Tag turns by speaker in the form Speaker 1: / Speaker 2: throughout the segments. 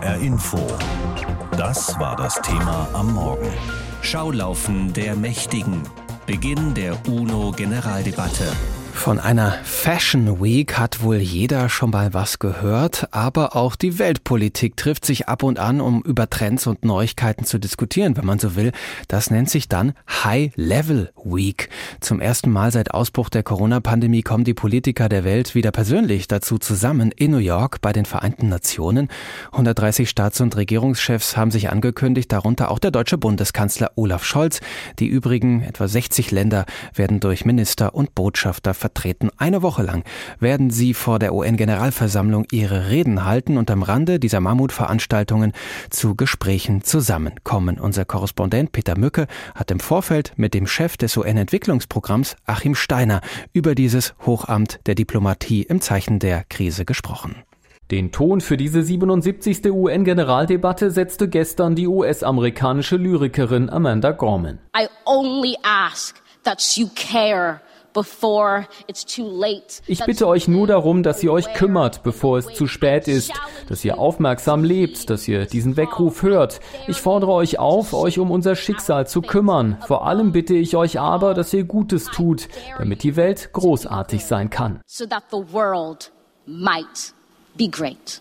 Speaker 1: HR Info. Das war das Thema am Morgen.
Speaker 2: Schaulaufen der Mächtigen. Beginn der UNO-Generaldebatte.
Speaker 3: Von einer Fashion Week hat wohl jeder schon mal was gehört, aber auch die Weltpolitik trifft sich ab und an, um über Trends und Neuigkeiten zu diskutieren, wenn man so will. Das nennt sich dann High Level Week. Zum ersten Mal seit Ausbruch der Corona-Pandemie kommen die Politiker der Welt wieder persönlich dazu zusammen in New York bei den Vereinten Nationen. 130 Staats- und Regierungschefs haben sich angekündigt, darunter auch der deutsche Bundeskanzler Olaf Scholz. Die übrigen etwa 60 Länder werden durch Minister und Botschafter vertreten. Eine Woche lang werden sie vor der UN-Generalversammlung ihre Reden halten und am Rande dieser Mammutveranstaltungen zu Gesprächen zusammenkommen. Unser Korrespondent Peter Mücke hat im Vorfeld mit dem Chef des UN-Entwicklungsprogramms Achim Steiner über dieses Hochamt der Diplomatie im Zeichen der Krise gesprochen.
Speaker 4: Den Ton für diese 77. UN-Generaldebatte setzte gestern die US-amerikanische Lyrikerin Amanda Gorman. I only ask that you care ich bitte euch nur darum, dass ihr euch kümmert, bevor es zu spät ist, dass ihr aufmerksam lebt, dass ihr diesen Weckruf hört. Ich fordere euch auf, euch um unser Schicksal zu kümmern. Vor allem bitte ich euch aber, dass ihr Gutes tut, damit die Welt großartig sein kann. So that the world might be great.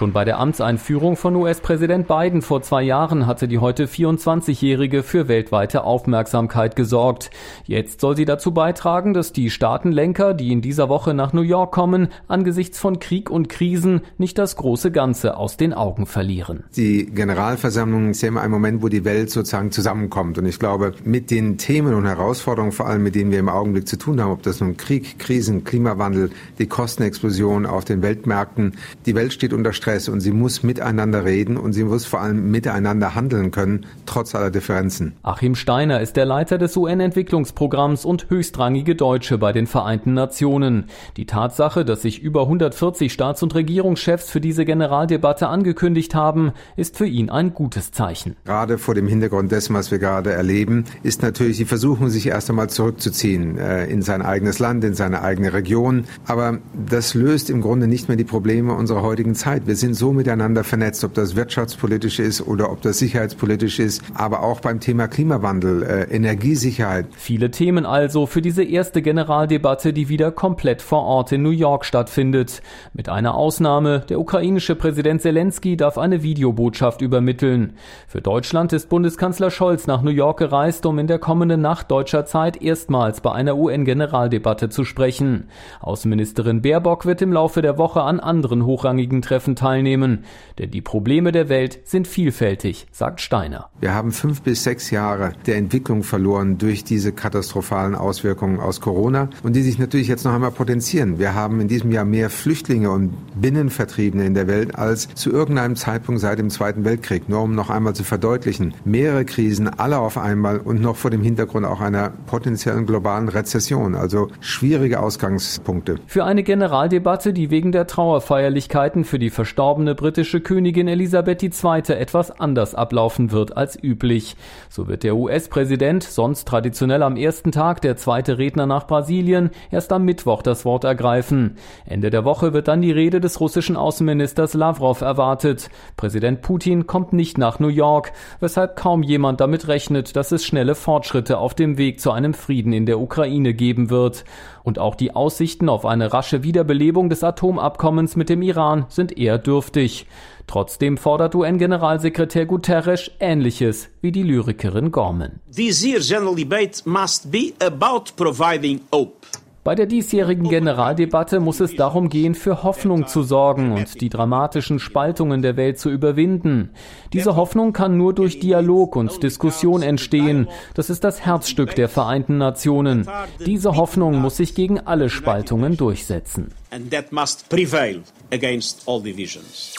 Speaker 4: Schon bei der Amtseinführung von US-Präsident Biden vor zwei Jahren hatte die heute 24-Jährige für weltweite Aufmerksamkeit gesorgt. Jetzt soll sie dazu beitragen, dass die Staatenlenker, die in dieser Woche nach New York kommen, angesichts von Krieg und Krisen nicht das große Ganze aus den Augen verlieren.
Speaker 5: Die Generalversammlung ist ja immer ein Moment, wo die Welt sozusagen zusammenkommt. Und ich glaube, mit den Themen und Herausforderungen, vor allem mit denen wir im Augenblick zu tun haben, ob das nun Krieg, Krisen, Klimawandel, die Kostenexplosion auf den Weltmärkten, die Welt steht unter Stress Stress und sie muss miteinander reden und sie muss vor allem miteinander handeln können, trotz aller Differenzen.
Speaker 4: Achim Steiner ist der Leiter des UN-Entwicklungsprogramms und höchstrangige Deutsche bei den Vereinten Nationen. Die Tatsache, dass sich über 140 Staats- und Regierungschefs für diese Generaldebatte angekündigt haben, ist für ihn ein gutes Zeichen.
Speaker 5: Gerade vor dem Hintergrund dessen, was wir gerade erleben, ist natürlich die Versuchung, sich erst einmal zurückzuziehen äh, in sein eigenes Land, in seine eigene Region. Aber das löst im Grunde nicht mehr die Probleme unserer heutigen Zeit. Wir sind so miteinander vernetzt, ob das wirtschaftspolitisch ist oder ob das sicherheitspolitisch ist, aber auch beim Thema Klimawandel, äh, Energiesicherheit.
Speaker 4: Viele Themen also für diese erste Generaldebatte, die wieder komplett vor Ort in New York stattfindet. Mit einer Ausnahme, der ukrainische Präsident Zelensky darf eine Videobotschaft übermitteln. Für Deutschland ist Bundeskanzler Scholz nach New York gereist, um in der kommenden Nacht deutscher Zeit erstmals bei einer UN-Generaldebatte zu sprechen. Außenministerin Baerbock wird im Laufe der Woche an anderen hochrangigen Treffen teilnehmen teilnehmen. Denn die Probleme der Welt sind vielfältig, sagt Steiner.
Speaker 5: Wir haben fünf bis sechs Jahre der Entwicklung verloren durch diese katastrophalen Auswirkungen aus Corona und die sich natürlich jetzt noch einmal potenzieren. Wir haben in diesem Jahr mehr Flüchtlinge und Binnenvertriebene in der Welt als zu irgendeinem Zeitpunkt seit dem Zweiten Weltkrieg. Nur um noch einmal zu verdeutlichen, mehrere Krisen, alle auf einmal und noch vor dem Hintergrund auch einer potenziellen globalen Rezession. Also schwierige Ausgangspunkte.
Speaker 4: Für eine Generaldebatte, die wegen der Trauerfeierlichkeiten für die Verstorbenen verstorbene britische Königin Elisabeth II. etwas anders ablaufen wird als üblich. So wird der US-Präsident, sonst traditionell am ersten Tag der zweite Redner nach Brasilien, erst am Mittwoch das Wort ergreifen. Ende der Woche wird dann die Rede des russischen Außenministers Lavrov erwartet. Präsident Putin kommt nicht nach New York, weshalb kaum jemand damit rechnet, dass es schnelle Fortschritte auf dem Weg zu einem Frieden in der Ukraine geben wird. Und auch die Aussichten auf eine rasche Wiederbelebung des Atomabkommens mit dem Iran sind eher dürftig. Trotzdem fordert UN-Generalsekretär Guterres Ähnliches wie die Lyrikerin Gorman. This year's general debate must be about providing hope. Bei der diesjährigen Generaldebatte muss es darum gehen, für Hoffnung zu sorgen und die dramatischen Spaltungen der Welt zu überwinden. Diese Hoffnung kann nur durch Dialog und Diskussion entstehen. Das ist das Herzstück der Vereinten Nationen. Diese Hoffnung muss sich gegen alle Spaltungen durchsetzen. And that must prevail against all divisions.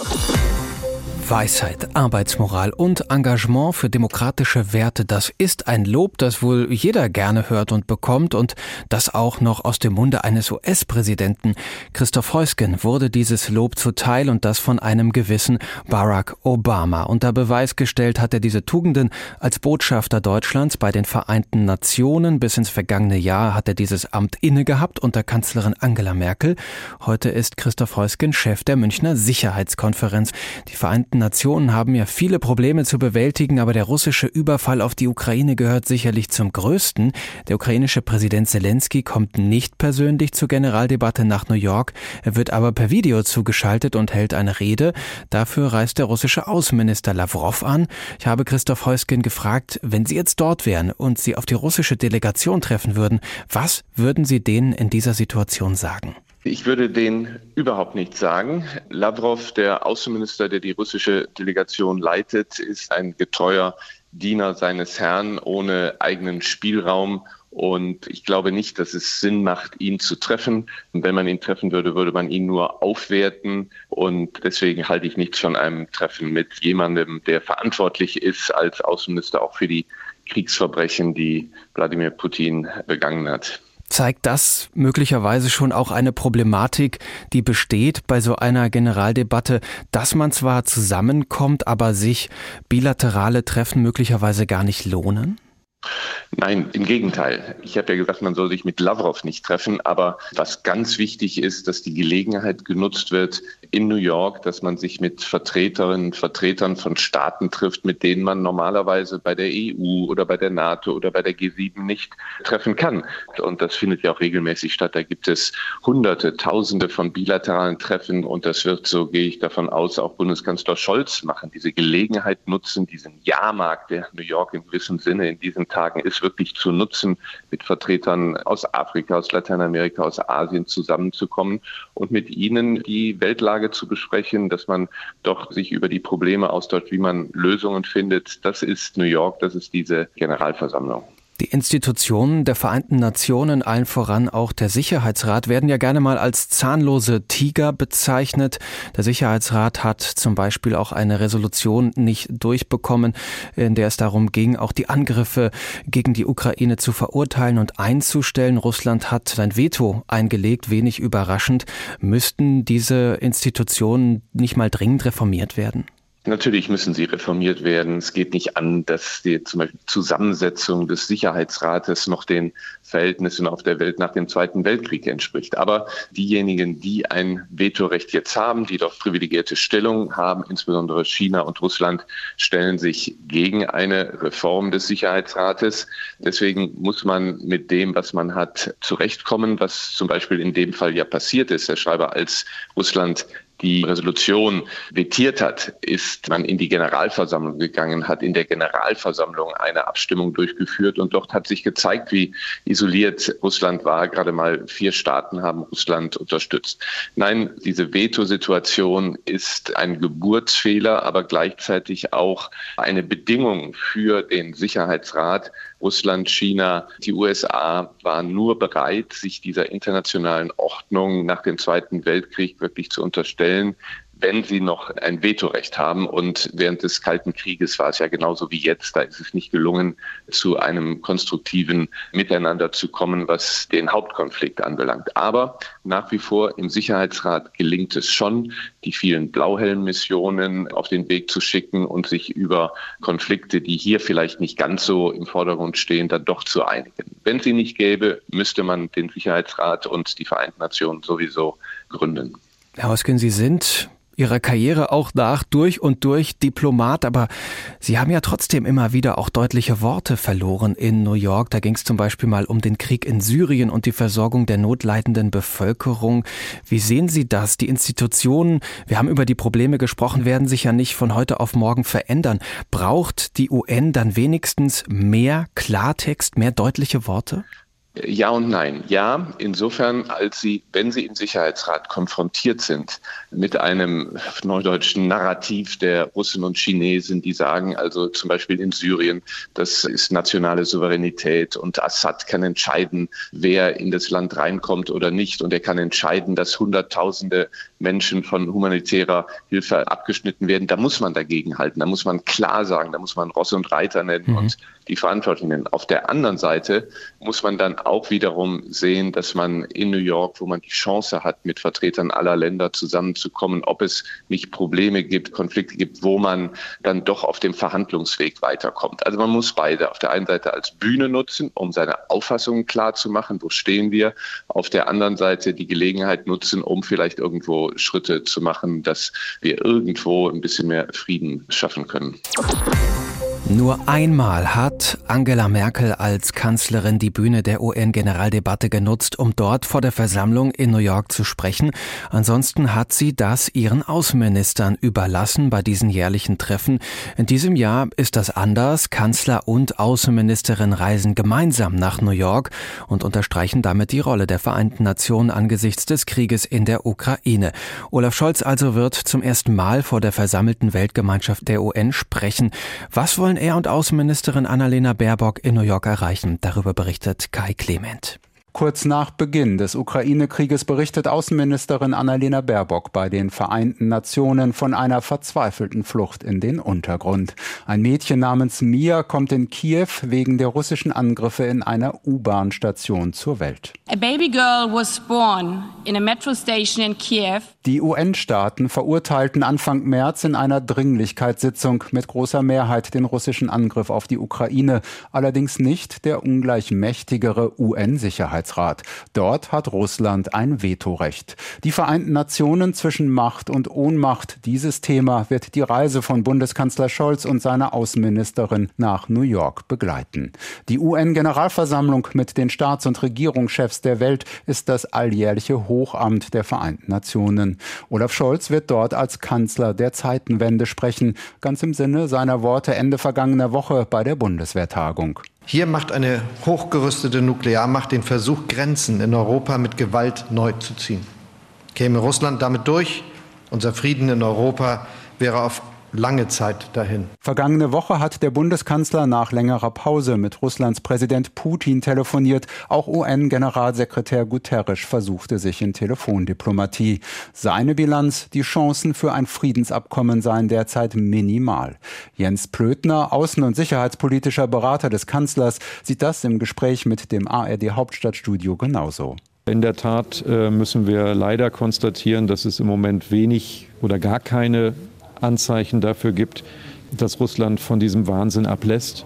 Speaker 3: Weisheit, Arbeitsmoral und Engagement für demokratische Werte, das ist ein Lob, das wohl jeder gerne hört und bekommt und das auch noch aus dem Munde eines US-Präsidenten. Christoph Heusgen wurde dieses Lob zuteil und das von einem gewissen Barack Obama. Unter Beweis gestellt hat er diese Tugenden als Botschafter Deutschlands bei den Vereinten Nationen. Bis ins vergangene Jahr hat er dieses Amt inne gehabt unter Kanzlerin Angela Merkel. Heute ist Christoph Heusgen Chef der Münchner Sicherheitskonferenz. Die Vereinten Nationen haben ja viele Probleme zu bewältigen, aber der russische Überfall auf die Ukraine gehört sicherlich zum größten. Der ukrainische Präsident Zelensky kommt nicht persönlich zur Generaldebatte nach New York, er wird aber per Video zugeschaltet und hält eine Rede. Dafür reist der russische Außenminister Lavrov an. Ich habe Christoph Heusgen gefragt, wenn Sie jetzt dort wären und Sie auf die russische Delegation treffen würden, was würden Sie denen in dieser Situation sagen?
Speaker 6: Ich würde den überhaupt nicht sagen. Lavrov, der Außenminister, der die russische Delegation leitet, ist ein getreuer Diener seines Herrn ohne eigenen Spielraum. Und ich glaube nicht, dass es Sinn macht, ihn zu treffen. Und wenn man ihn treffen würde, würde man ihn nur aufwerten. Und deswegen halte ich nichts von einem Treffen mit jemandem, der verantwortlich ist als Außenminister auch für die Kriegsverbrechen, die Wladimir Putin begangen hat
Speaker 3: zeigt das möglicherweise schon auch eine Problematik, die besteht bei so einer Generaldebatte, dass man zwar zusammenkommt, aber sich bilaterale Treffen möglicherweise gar nicht lohnen?
Speaker 6: Nein, im Gegenteil. Ich habe ja gesagt, man soll sich mit Lavrov nicht treffen, aber was ganz wichtig ist, dass die Gelegenheit genutzt wird in New York, dass man sich mit Vertreterinnen und Vertretern von Staaten trifft, mit denen man normalerweise bei der EU oder bei der NATO oder bei der G7 nicht treffen kann. Und das findet ja auch regelmäßig statt. Da gibt es Hunderte, Tausende von bilateralen Treffen und das wird, so gehe ich davon aus, auch Bundeskanzler Scholz machen. Diese Gelegenheit nutzen, diesen Jahrmarkt, der New York in gewissem Sinne in diesen Tagen ist, wirklich zu nutzen, mit Vertretern aus Afrika, aus Lateinamerika, aus Asien zusammenzukommen und mit ihnen die Weltlage zu besprechen, dass man doch sich über die Probleme austauscht, wie man Lösungen findet. Das ist New York, das ist diese Generalversammlung.
Speaker 3: Die Institutionen der Vereinten Nationen, allen voran auch der Sicherheitsrat, werden ja gerne mal als zahnlose Tiger bezeichnet. Der Sicherheitsrat hat zum Beispiel auch eine Resolution nicht durchbekommen, in der es darum ging, auch die Angriffe gegen die Ukraine zu verurteilen und einzustellen. Russland hat sein Veto eingelegt, wenig überraschend. Müssten diese Institutionen nicht mal dringend reformiert werden?
Speaker 6: Natürlich müssen sie reformiert werden. Es geht nicht an, dass die zum Beispiel Zusammensetzung des Sicherheitsrates noch den Verhältnissen auf der Welt nach dem Zweiten Weltkrieg entspricht. Aber diejenigen, die ein Vetorecht jetzt haben, die doch privilegierte Stellung haben, insbesondere China und Russland, stellen sich gegen eine Reform des Sicherheitsrates. Deswegen muss man mit dem, was man hat, zurechtkommen, was zum Beispiel in dem Fall ja passiert ist. Herr Schreiber, als Russland die Resolution vetiert hat, ist man in die Generalversammlung gegangen, hat in der Generalversammlung eine Abstimmung durchgeführt und dort hat sich gezeigt, wie isoliert Russland war. Gerade mal vier Staaten haben Russland unterstützt. Nein, diese Veto-Situation ist ein Geburtsfehler, aber gleichzeitig auch eine Bedingung für den Sicherheitsrat, Russland, China, die USA waren nur bereit, sich dieser internationalen Ordnung nach dem Zweiten Weltkrieg wirklich zu unterstellen, wenn sie noch ein Vetorecht haben. Und während des Kalten Krieges war es ja genauso wie jetzt. Da ist es nicht gelungen, zu einem konstruktiven Miteinander zu kommen, was den Hauptkonflikt anbelangt. Aber nach wie vor im Sicherheitsrat gelingt es schon, die vielen Blauhelm-Missionen auf den Weg zu schicken und sich über Konflikte, die hier vielleicht nicht ganz so im Vordergrund stehen, dann doch zu einigen. Wenn sie nicht gäbe, müsste man den Sicherheitsrat und die Vereinten Nationen sowieso gründen.
Speaker 3: Herr Hoskin, Sie sind Ihrer Karriere auch nach durch und durch Diplomat, aber Sie haben ja trotzdem immer wieder auch deutliche Worte verloren in New York. Da ging es zum Beispiel mal um den Krieg in Syrien und die Versorgung der notleidenden Bevölkerung. Wie sehen Sie das? Die Institutionen, wir haben über die Probleme gesprochen, werden sich ja nicht von heute auf morgen verändern. Braucht die UN dann wenigstens mehr Klartext, mehr deutliche Worte?
Speaker 6: Ja und nein. Ja, insofern, als Sie, wenn Sie im Sicherheitsrat konfrontiert sind mit einem neudeutschen Narrativ der Russen und Chinesen, die sagen, also zum Beispiel in Syrien, das ist nationale Souveränität und Assad kann entscheiden, wer in das Land reinkommt oder nicht und er kann entscheiden, dass Hunderttausende Menschen von humanitärer Hilfe abgeschnitten werden. Da muss man dagegen halten. Da muss man klar sagen, da muss man Ross und Reiter nennen mhm. und die Verantwortlichen. Auf der anderen Seite muss man dann auch wiederum sehen, dass man in New York, wo man die Chance hat, mit Vertretern aller Länder zusammenzukommen, ob es nicht Probleme gibt, Konflikte gibt, wo man dann doch auf dem Verhandlungsweg weiterkommt. Also man muss beide auf der einen Seite als Bühne nutzen, um seine Auffassungen klar zu machen, wo stehen wir, auf der anderen Seite die Gelegenheit nutzen, um vielleicht irgendwo Schritte zu machen, dass wir irgendwo ein bisschen mehr Frieden schaffen können.
Speaker 3: Nur einmal hat Angela Merkel als Kanzlerin die Bühne der UN-Generaldebatte genutzt, um dort vor der Versammlung in New York zu sprechen. Ansonsten hat sie das ihren Außenministern überlassen bei diesen jährlichen Treffen. In diesem Jahr ist das anders. Kanzler und Außenministerin reisen gemeinsam nach New York und unterstreichen damit die Rolle der Vereinten Nationen angesichts des Krieges in der Ukraine. Olaf Scholz also wird zum ersten Mal vor der versammelten Weltgemeinschaft der UN sprechen. Was wollen er und Außenministerin Annalena Baerbock in New York erreichen. Darüber berichtet Kai Clement.
Speaker 7: Kurz nach Beginn des Ukraine-Krieges berichtet Außenministerin Annalena Baerbock bei den Vereinten Nationen von einer verzweifelten Flucht in den Untergrund. Ein Mädchen namens Mia kommt in Kiew wegen der russischen Angriffe in einer U-Bahn-Station zur Welt. A baby girl was born in a metro station in Kiev. Die UN-Staaten verurteilten Anfang März in einer Dringlichkeitssitzung mit großer Mehrheit den russischen Angriff auf die Ukraine, allerdings nicht der ungleich mächtigere UN-Sicherheitsrat. Sicherheitsrat. Dort hat Russland ein Vetorecht. Die Vereinten Nationen zwischen Macht und Ohnmacht. Dieses Thema wird die Reise von Bundeskanzler Scholz und seiner Außenministerin nach New York begleiten. Die UN-Generalversammlung mit den Staats- und Regierungschefs der Welt ist das alljährliche Hochamt der Vereinten Nationen. Olaf Scholz wird dort als Kanzler der Zeitenwende sprechen, ganz im Sinne seiner Worte Ende vergangener Woche bei der Bundeswehrtagung.
Speaker 8: Hier macht eine hochgerüstete Nuklearmacht den Versuch, Grenzen in Europa mit Gewalt neu zu ziehen. Käme Russland damit durch, unser Frieden in Europa wäre auf lange Zeit dahin.
Speaker 7: Vergangene Woche hat der Bundeskanzler nach längerer Pause mit Russlands Präsident Putin telefoniert. Auch UN-Generalsekretär Guterres versuchte sich in Telefondiplomatie. Seine Bilanz, die Chancen für ein Friedensabkommen seien derzeit minimal. Jens Plötner, außen- und sicherheitspolitischer Berater des Kanzlers, sieht das im Gespräch mit dem ARD Hauptstadtstudio genauso.
Speaker 9: In der Tat äh, müssen wir leider konstatieren, dass es im Moment wenig oder gar keine Anzeichen dafür gibt, dass Russland von diesem Wahnsinn ablässt.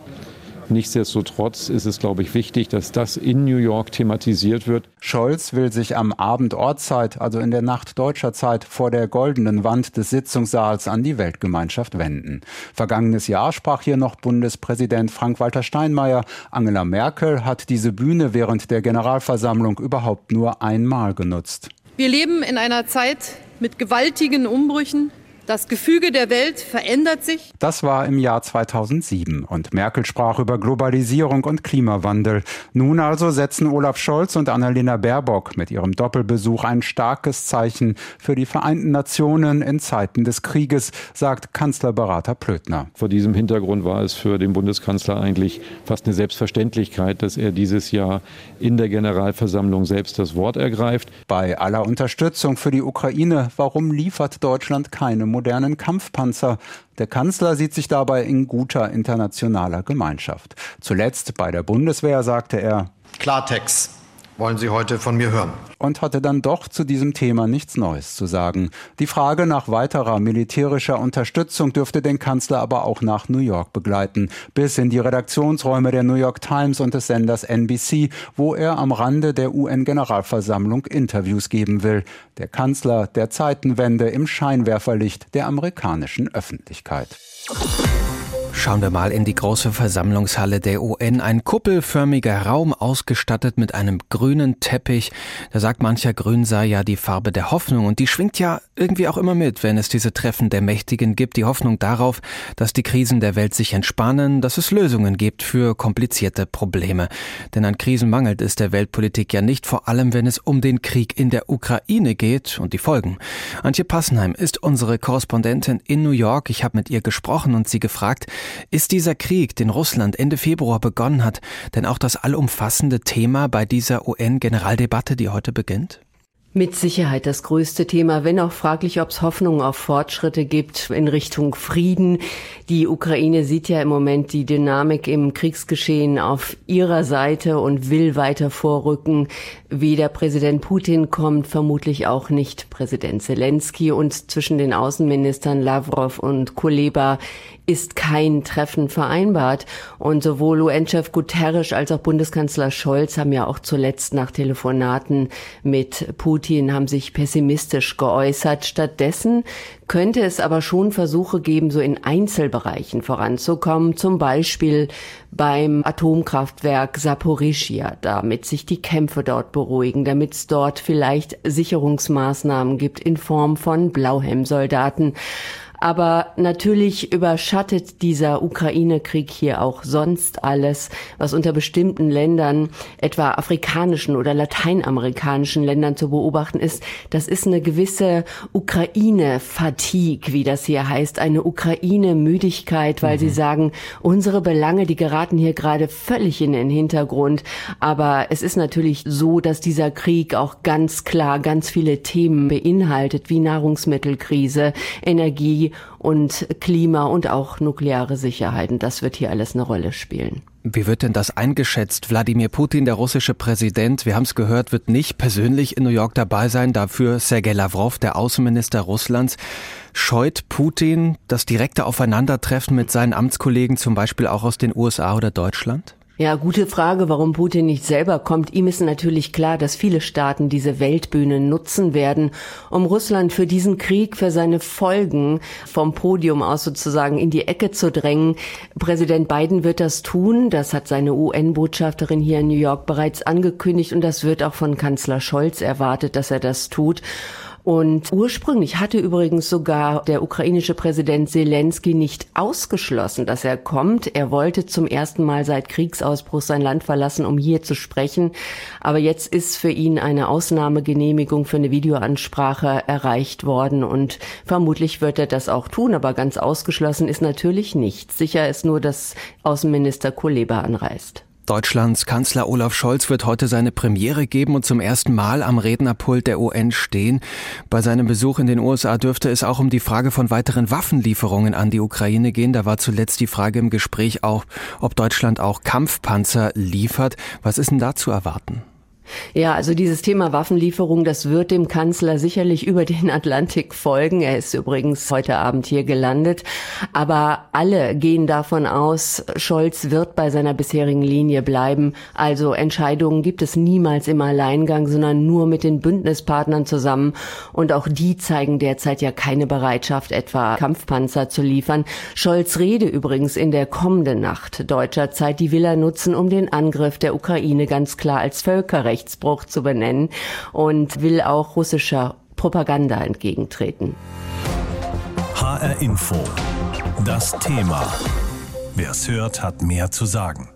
Speaker 9: Nichtsdestotrotz ist es, glaube ich, wichtig, dass das in New York thematisiert wird.
Speaker 7: Scholz will sich am Abend Ortszeit, also in der Nacht deutscher Zeit, vor der goldenen Wand des Sitzungssaals an die Weltgemeinschaft wenden. Vergangenes Jahr sprach hier noch Bundespräsident Frank-Walter Steinmeier. Angela Merkel hat diese Bühne während der Generalversammlung überhaupt nur einmal genutzt.
Speaker 10: Wir leben in einer Zeit mit gewaltigen Umbrüchen, das Gefüge der Welt verändert sich.
Speaker 7: Das war im Jahr 2007 und Merkel sprach über Globalisierung und Klimawandel. Nun also setzen Olaf Scholz und Annalena Baerbock mit ihrem Doppelbesuch ein starkes Zeichen für die Vereinten Nationen in Zeiten des Krieges, sagt Kanzlerberater Plötner.
Speaker 9: Vor diesem Hintergrund war es für den Bundeskanzler eigentlich fast eine Selbstverständlichkeit, dass er dieses Jahr in der Generalversammlung selbst das Wort ergreift.
Speaker 7: Bei aller Unterstützung für die Ukraine, warum liefert Deutschland keine modernen Kampfpanzer. Der Kanzler sieht sich dabei in guter internationaler Gemeinschaft. Zuletzt bei der Bundeswehr sagte er
Speaker 8: Klartext wollen Sie heute von mir hören.
Speaker 7: Und hatte dann doch zu diesem Thema nichts Neues zu sagen. Die Frage nach weiterer militärischer Unterstützung dürfte den Kanzler aber auch nach New York begleiten, bis in die Redaktionsräume der New York Times und des Senders NBC, wo er am Rande der UN-Generalversammlung Interviews geben will. Der Kanzler der Zeitenwende im Scheinwerferlicht der amerikanischen Öffentlichkeit.
Speaker 3: Schauen wir mal in die große Versammlungshalle der UN. Ein kuppelförmiger Raum ausgestattet mit einem grünen Teppich. Da sagt mancher, grün sei ja die Farbe der Hoffnung. Und die schwingt ja irgendwie auch immer mit, wenn es diese Treffen der Mächtigen gibt. Die Hoffnung darauf, dass die Krisen der Welt sich entspannen, dass es Lösungen gibt für komplizierte Probleme. Denn an Krisen mangelt es der Weltpolitik ja nicht, vor allem wenn es um den Krieg in der Ukraine geht und die Folgen. Antje Passenheim ist unsere Korrespondentin in New York. Ich habe mit ihr gesprochen und sie gefragt, ist dieser Krieg, den Russland Ende Februar begonnen hat, denn auch das allumfassende Thema bei dieser UN-Generaldebatte, die heute beginnt?
Speaker 11: Mit Sicherheit das größte Thema, wenn auch fraglich, ob es Hoffnung auf Fortschritte gibt in Richtung Frieden. Die Ukraine sieht ja im Moment die Dynamik im Kriegsgeschehen auf ihrer Seite und will weiter vorrücken. Weder Präsident Putin kommt, vermutlich auch nicht Präsident Zelensky und zwischen den Außenministern Lavrov und Kuleba ist kein Treffen vereinbart. Und sowohl UN-Chef Guterres als auch Bundeskanzler Scholz haben ja auch zuletzt nach Telefonaten mit Putin haben sich pessimistisch geäußert. Stattdessen könnte es aber schon Versuche geben, so in Einzelbereichen voranzukommen, zum Beispiel beim Atomkraftwerk Saporischia, damit sich die Kämpfe dort beruhigen, damit es dort vielleicht Sicherungsmaßnahmen gibt in Form von Blauhelmsoldaten. Aber natürlich überschattet dieser Ukraine-Krieg hier auch sonst alles, was unter bestimmten Ländern, etwa afrikanischen oder lateinamerikanischen Ländern zu beobachten ist. Das ist eine gewisse Ukraine-Fatigue, wie das hier heißt, eine Ukraine-Müdigkeit, weil mhm. sie sagen, unsere Belange, die geraten hier gerade völlig in den Hintergrund. Aber es ist natürlich so, dass dieser Krieg auch ganz klar ganz viele Themen beinhaltet, wie Nahrungsmittelkrise, Energie, und Klima und auch nukleare Sicherheit. Und das wird hier alles eine Rolle spielen.
Speaker 3: Wie wird denn das eingeschätzt? Wladimir Putin, der russische Präsident, wir haben es gehört, wird nicht persönlich in New York dabei sein, dafür Sergei Lavrov, der Außenminister Russlands. Scheut Putin das direkte Aufeinandertreffen mit seinen Amtskollegen, zum Beispiel auch aus den USA oder Deutschland?
Speaker 11: Ja, gute Frage, warum Putin nicht selber kommt. Ihm ist natürlich klar, dass viele Staaten diese Weltbühne nutzen werden, um Russland für diesen Krieg, für seine Folgen vom Podium aus sozusagen in die Ecke zu drängen. Präsident Biden wird das tun. Das hat seine UN-Botschafterin hier in New York bereits angekündigt und das wird auch von Kanzler Scholz erwartet, dass er das tut. Und ursprünglich hatte übrigens sogar der ukrainische Präsident Zelensky nicht ausgeschlossen, dass er kommt. Er wollte zum ersten Mal seit Kriegsausbruch sein Land verlassen, um hier zu sprechen. Aber jetzt ist für ihn eine Ausnahmegenehmigung für eine Videoansprache erreicht worden und vermutlich wird er das auch tun. Aber ganz ausgeschlossen ist natürlich nichts. Sicher ist nur, dass Außenminister Kuleba anreist.
Speaker 3: Deutschlands Kanzler Olaf Scholz wird heute seine Premiere geben und zum ersten Mal am Rednerpult der UN stehen. Bei seinem Besuch in den USA dürfte es auch um die Frage von weiteren Waffenlieferungen an die Ukraine gehen. Da war zuletzt die Frage im Gespräch auch, ob Deutschland auch Kampfpanzer liefert. Was ist denn da zu erwarten?
Speaker 11: Ja, also dieses Thema Waffenlieferung, das wird dem Kanzler sicherlich über den Atlantik folgen. Er ist übrigens heute Abend hier gelandet. Aber alle gehen davon aus, Scholz wird bei seiner bisherigen Linie bleiben. Also Entscheidungen gibt es niemals im Alleingang, sondern nur mit den Bündnispartnern zusammen. Und auch die zeigen derzeit ja keine Bereitschaft, etwa Kampfpanzer zu liefern. Scholz Rede übrigens in der kommenden Nacht deutscher Zeit, die will er nutzen, um den Angriff der Ukraine ganz klar als Völkerrecht Völkerrechtsbruch zu benennen und will auch russischer Propaganda entgegentreten.
Speaker 1: HR Info. Das Thema. Wer es hört, hat mehr zu sagen.